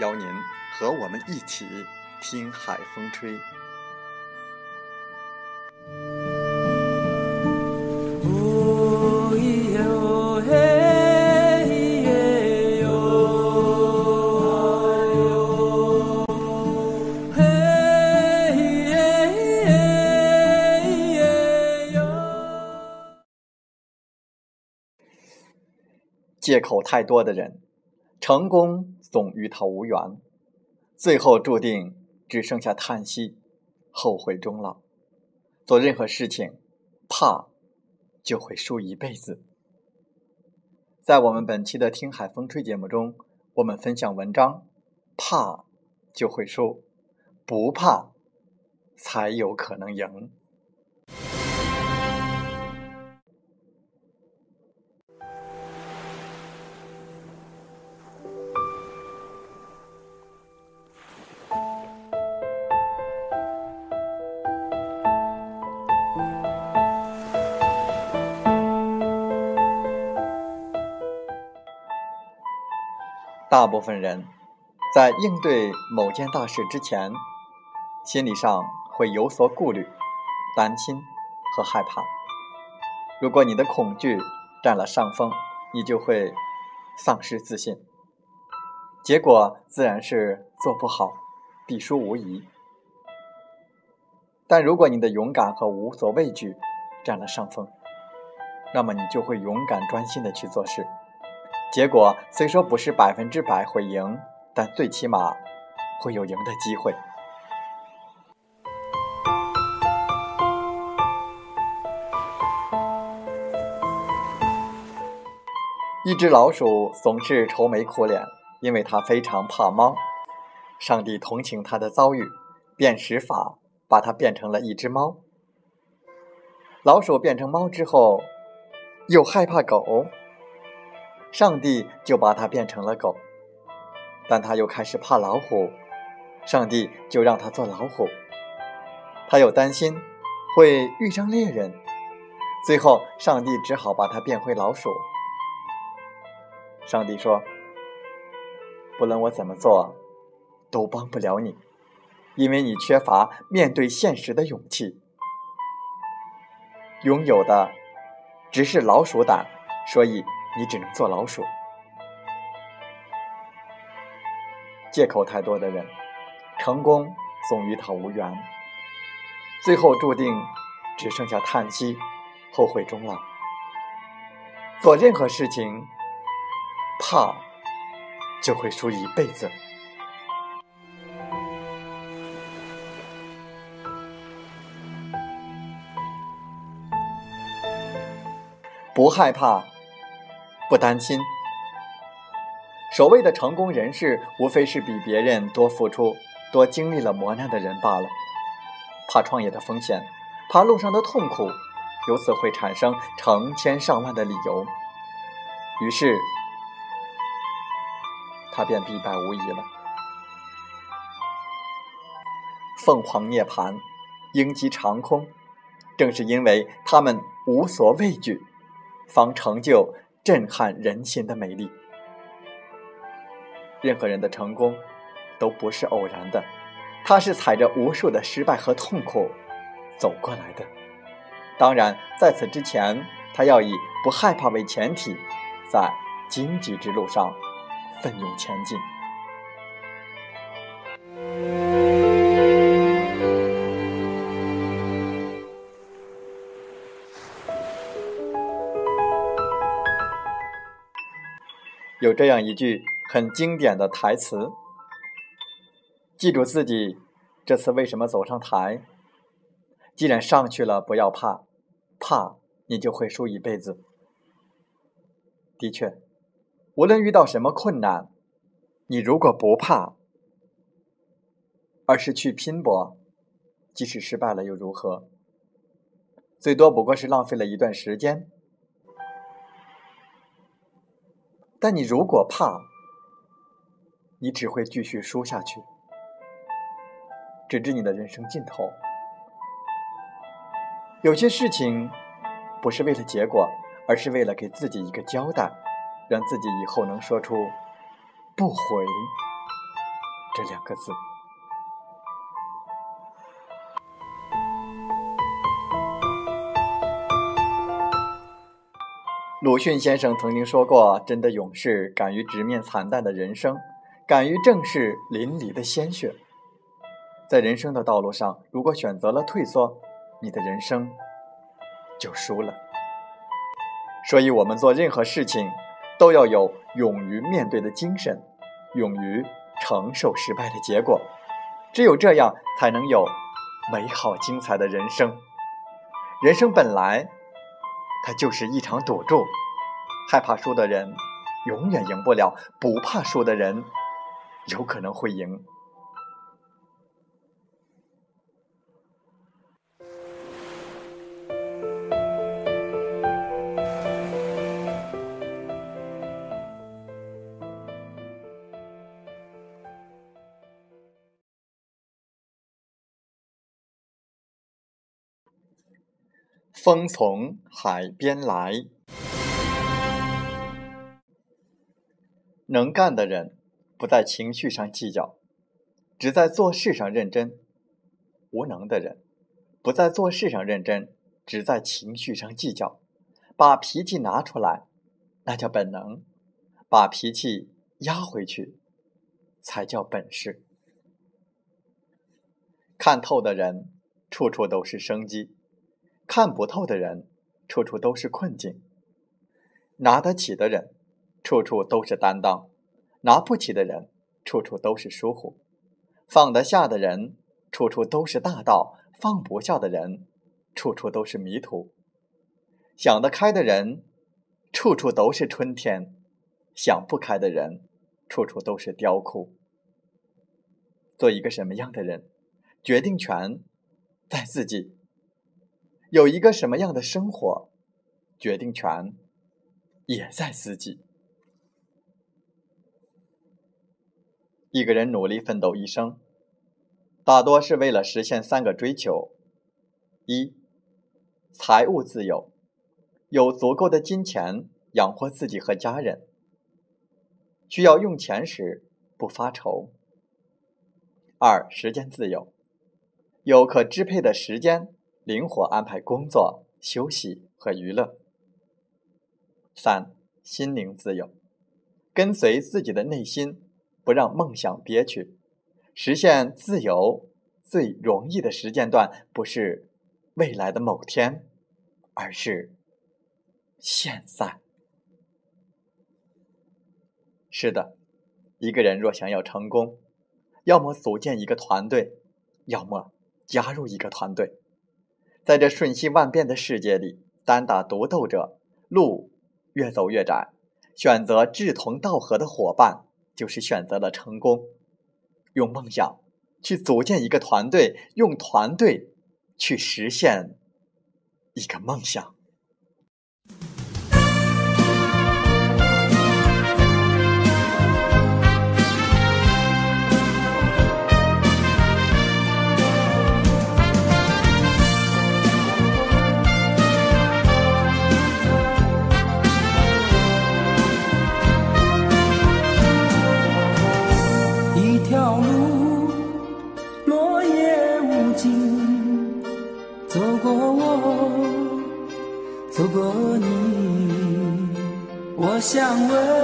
邀您和我们一起听海风吹。借口太多的人。成功总与他无缘，最后注定只剩下叹息、后悔终老。做任何事情，怕就会输一辈子。在我们本期的《听海风吹》节目中，我们分享文章：怕就会输，不怕才有可能赢。大部分人在应对某件大事之前，心理上会有所顾虑、担心和害怕。如果你的恐惧占了上风，你就会丧失自信，结果自然是做不好，必输无疑。但如果你的勇敢和无所畏惧占了上风，那么你就会勇敢专心的去做事。结果虽说不是百分之百会赢，但最起码会有赢的机会。一只老鼠总是愁眉苦脸，因为它非常怕猫。上帝同情它的遭遇，便施法把它变成了一只猫。老鼠变成猫之后，又害怕狗。上帝就把它变成了狗，但他又开始怕老虎，上帝就让他做老虎。他又担心会遇上猎人，最后上帝只好把它变回老鼠。上帝说：“不论我怎么做，都帮不了你，因为你缺乏面对现实的勇气，拥有的只是老鼠胆，所以。”你只能做老鼠。借口太多的人，成功总与他无缘，最后注定只剩下叹息、后悔终老。做任何事情，怕就会输一辈子。不害怕。不担心，所谓的成功人士，无非是比别人多付出、多经历了磨难的人罢了。怕创业的风险，怕路上的痛苦，由此会产生成千上万的理由，于是他便必败无疑了。凤凰涅槃，鹰击长空，正是因为他们无所畏惧，方成就。震撼人心的美丽。任何人的成功都不是偶然的，他是踩着无数的失败和痛苦走过来的。当然，在此之前，他要以不害怕为前提，在荆棘之路上奋勇前进。有这样一句很经典的台词：“记住自己这次为什么走上台。既然上去了，不要怕，怕你就会输一辈子。”的确，无论遇到什么困难，你如果不怕，而是去拼搏，即使失败了又如何？最多不过是浪费了一段时间。但你如果怕，你只会继续输下去，直至你的人生尽头。有些事情不是为了结果，而是为了给自己一个交代，让自己以后能说出“不回”这两个字。鲁迅先生曾经说过：“真的勇士敢于直面惨淡的人生，敢于正视淋漓的鲜血。在人生的道路上，如果选择了退缩，你的人生就输了。所以，我们做任何事情都要有勇于面对的精神，勇于承受失败的结果。只有这样，才能有美好精彩的人生。人生本来……”它就是一场赌注，害怕输的人永远赢不了，不怕输的人有可能会赢。风从海边来，能干的人不在情绪上计较，只在做事上认真；无能的人不在做事上认真，只在情绪上计较。把脾气拿出来，那叫本能；把脾气压回去，才叫本事。看透的人，处处都是生机。看不透的人，处处都是困境；拿得起的人，处处都是担当；拿不起的人，处处都是疏忽；放得下的人，处处都是大道；放不下的人，处处都是迷途；想得开的人，处处都是春天；想不开的人，处处都是雕枯。做一个什么样的人，决定权在自己。有一个什么样的生活，决定权也在自己。一个人努力奋斗一生，大多是为了实现三个追求：一、财务自由，有足够的金钱养活自己和家人，需要用钱时不发愁；二、时间自由，有可支配的时间。灵活安排工作、休息和娱乐。三、心灵自由，跟随自己的内心，不让梦想憋屈。实现自由最容易的时间段，不是未来的某天，而是现在。是的，一个人若想要成功，要么组建一个团队，要么加入一个团队。在这瞬息万变的世界里，单打独斗者路越走越窄。选择志同道合的伙伴，就是选择了成功。用梦想去组建一个团队，用团队去实现一个梦想。想问